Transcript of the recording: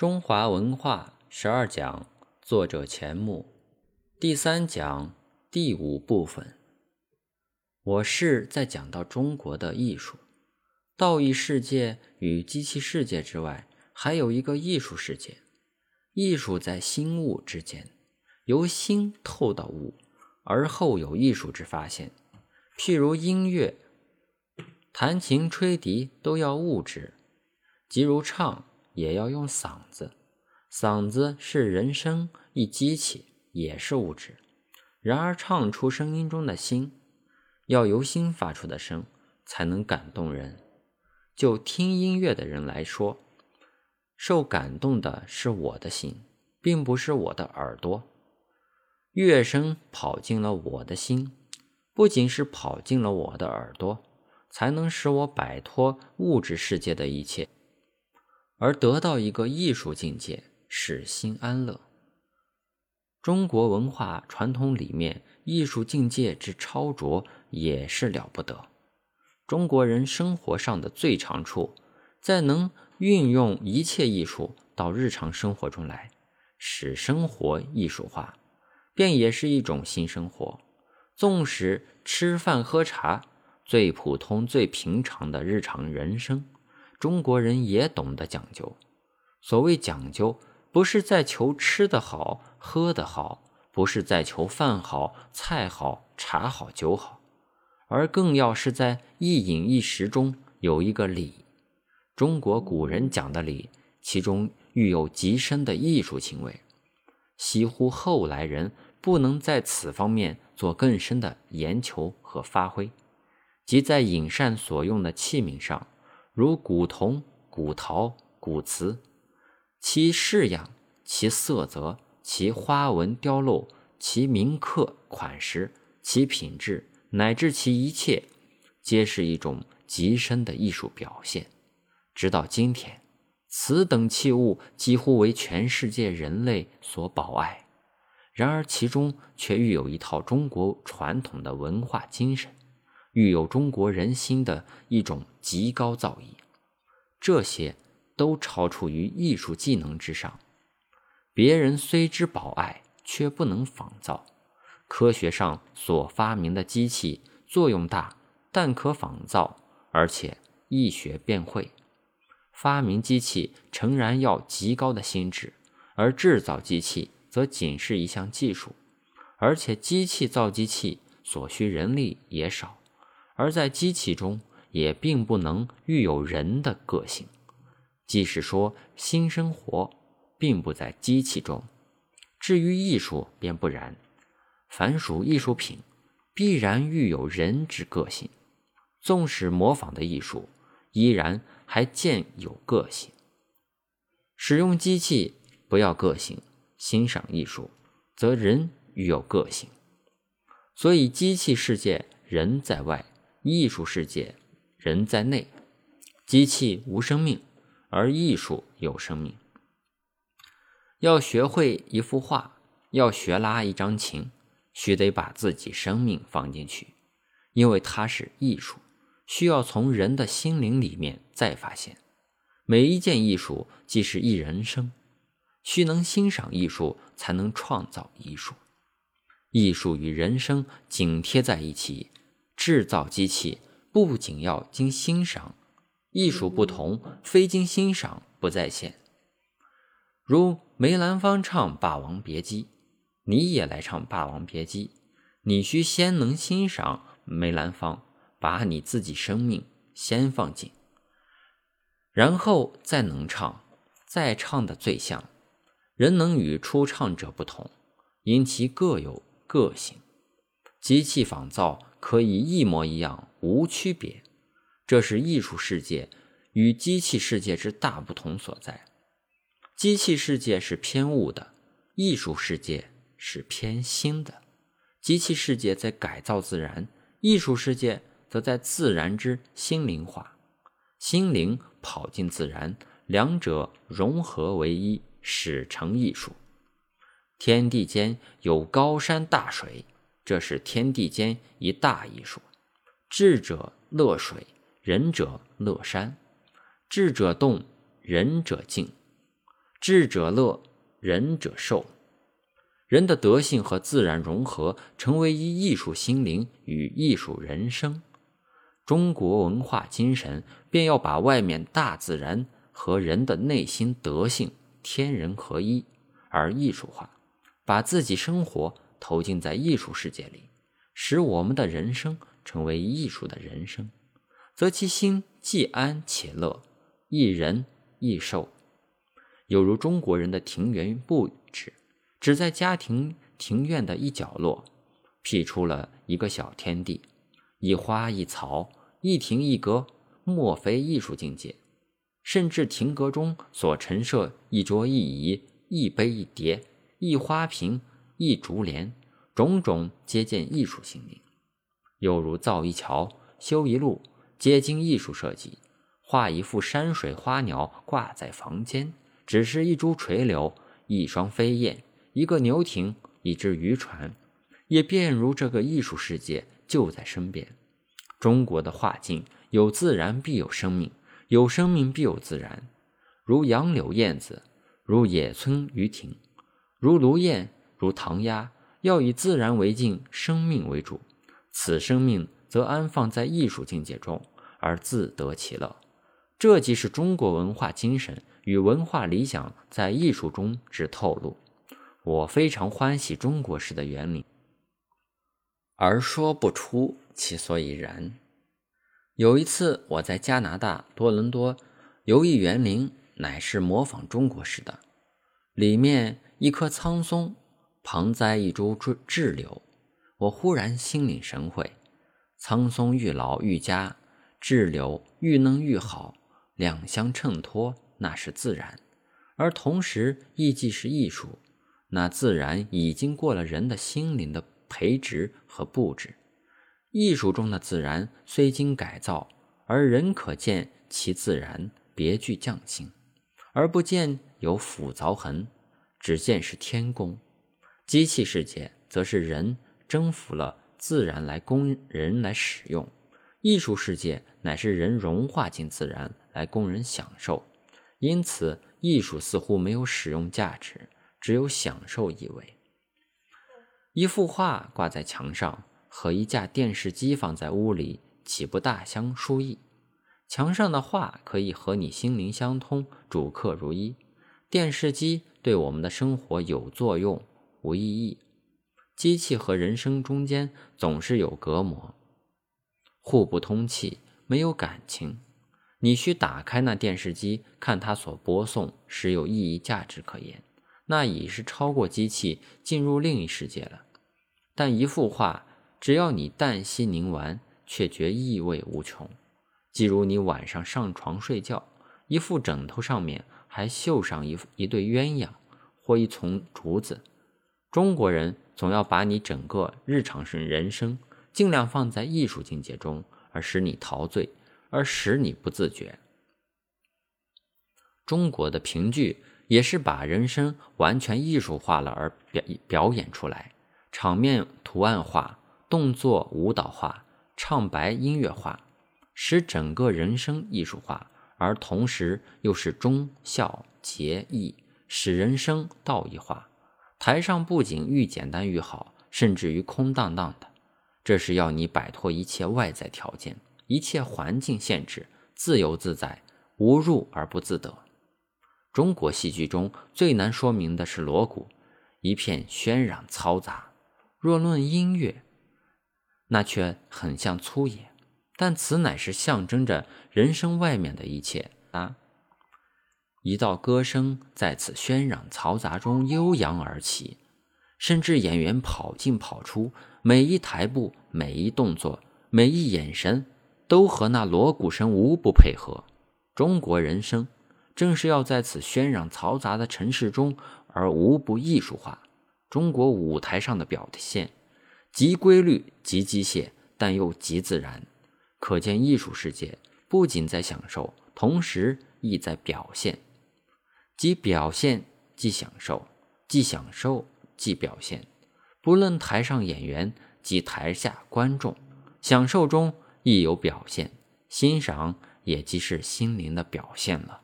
中华文化十二讲，作者钱穆，第三讲第五部分。我是在讲到中国的艺术，道义世界与机器世界之外，还有一个艺术世界。艺术在心物之间，由心透到物，而后有艺术之发现。譬如音乐，弹琴、吹笛都要物质，即如唱也要用嗓子。嗓子是人声一机器，也是物质。然而唱出声音中的心，要由心发出的声，才能感动人。就听音乐的人来说。受感动的是我的心，并不是我的耳朵。乐声跑进了我的心，不仅是跑进了我的耳朵，才能使我摆脱物质世界的一切，而得到一个艺术境界，使心安乐。中国文化传统里面，艺术境界之超卓也是了不得。中国人生活上的最长处，在能。运用一切艺术到日常生活中来，使生活艺术化，便也是一种新生活。纵使吃饭喝茶最普通、最平常的日常人生，中国人也懂得讲究。所谓讲究，不是在求吃的好、喝的好，不是在求饭好、菜好、茶好、酒好，而更要是在一饮一食中有一个礼。中国古人讲的礼，其中寓有极深的艺术情味，惜乎后来人不能在此方面做更深的研求和发挥。即在饮膳所用的器皿上，如古铜、古陶、古瓷，其式样、其色泽、其花纹雕镂、其铭刻款式、其品质，乃至其一切，皆是一种极深的艺术表现。直到今天，此等器物几乎为全世界人类所保爱。然而其中却寓有一套中国传统的文化精神，育有中国人心的一种极高造诣。这些都超出于艺术技能之上。别人虽知宝爱，却不能仿造。科学上所发明的机器作用大，但可仿造，而且易学便会。发明机器诚然要极高的心智，而制造机器则仅是一项技术，而且机器造机器所需人力也少，而在机器中也并不能育有人的个性。即使说，新生活并不在机器中。至于艺术，便不然，凡属艺术品，必然育有人之个性，纵使模仿的艺术。依然还见有个性。使用机器不要个性，欣赏艺术则人欲有个性。所以，机器世界人在外，艺术世界人在内。机器无生命，而艺术有生命。要学会一幅画，要学拉一张琴，须得把自己生命放进去，因为它是艺术。需要从人的心灵里面再发现，每一件艺术既是一人生，需能欣赏艺术，才能创造艺术。艺术与人生紧贴在一起，制造机器不仅要经欣赏，艺术不同，非经欣赏不在线。如梅兰芳唱《霸王别姬》，你也来唱《霸王别姬》，你需先能欣赏梅兰芳。把你自己生命先放进，然后再能唱，再唱的最像。人能与初唱者不同，因其各有个性。机器仿造可以一模一样，无区别。这是艺术世界与机器世界之大不同所在。机器世界是偏物的，艺术世界是偏心的。机器世界在改造自然，艺术世界。则在自然之心灵化，心灵跑进自然，两者融合为一，使成艺术。天地间有高山大水，这是天地间一大艺术。智者乐水，仁者乐山。智者动，仁者静。智者乐，仁者寿。人的德性和自然融合，成为一艺术心灵与艺术人生。中国文化精神便要把外面大自然和人的内心德性天人合一，而艺术化，把自己生活投进在艺术世界里，使我们的人生成为艺术的人生，则其心既安且乐，亦仁亦寿。有如中国人的庭园布置。只在家庭庭院的一角落，辟出了一个小天地，一花一草，一亭一阁，莫非艺术境界？甚至亭阁中所陈设一桌一椅，一杯一碟，一花瓶，一竹帘，种种皆见艺术性灵。又如造一桥，修一路，皆经艺术设计。画一幅山水花鸟挂在房间，只是一株垂柳，一双飞燕。一个牛艇，一只渔船，也便如这个艺术世界就在身边。中国的画境有自然必有生命，有生命必有自然。如杨柳燕子，如野村鱼亭，如芦燕，如唐鸦，要以自然为镜，生命为主。此生命则安放在艺术境界中，而自得其乐。这即是中国文化精神与文化理想在艺术中之透露。我非常欢喜中国式的园林，而说不出其所以然。有一次，我在加拿大多伦多游艺园林，乃是模仿中国式的。里面一棵苍松，旁栽一株枳柳。我忽然心领神会：苍松愈老愈佳，枳柳愈嫩愈好，两相衬托，那是自然，而同时亦既是艺术。那自然已经过了人的心灵的培植和布置，艺术中的自然虽经改造，而人可见其自然别具匠心，而不见有斧凿痕，只见是天工。机器世界则是人征服了自然来供人来使用，艺术世界乃是人融化进自然来供人享受。因此，艺术似乎没有使用价值。只有享受意味。一幅画挂在墙上，和一架电视机放在屋里，岂不大相殊异？墙上的画可以和你心灵相通，主客如一；电视机对我们的生活有作用，无意义。机器和人生中间总是有隔膜，互不通气，没有感情。你需打开那电视机，看它所播送，实有意义价值可言。那已是超过机器进入另一世界了，但一幅画，只要你旦夕凝完，却觉意味无穷。即如你晚上上床睡觉，一副枕头上面还绣上一一对鸳鸯或一丛竹子。中国人总要把你整个日常生人生尽量放在艺术境界中，而使你陶醉，而使你不自觉。中国的评剧。也是把人生完全艺术化了而表表演出来，场面图案化，动作舞蹈化，唱白音乐化，使整个人生艺术化，而同时又是忠孝节义，使人生道义化。台上布景愈简单愈好，甚至于空荡荡的，这是要你摆脱一切外在条件、一切环境限制，自由自在，无入而不自得。中国戏剧中最难说明的是锣鼓，一片喧嚷嘈杂。若论音乐，那却很像粗野，但此乃是象征着人生外面的一切啊！一道歌声在此喧嚷嘈杂中悠扬而起，甚至演员跑进跑出，每一台步、每一动作、每一眼神，都和那锣鼓声无不配合。中国人生。正是要在此喧嚷嘈杂的城市中，而无不艺术化。中国舞台上的表现，极规律、极机械，但又极自然。可见艺术世界不仅在享受，同时亦在表现，即表现即享受，即享受即表现。不论台上演员及台下观众，享受中亦有表现，欣赏也即是心灵的表现了。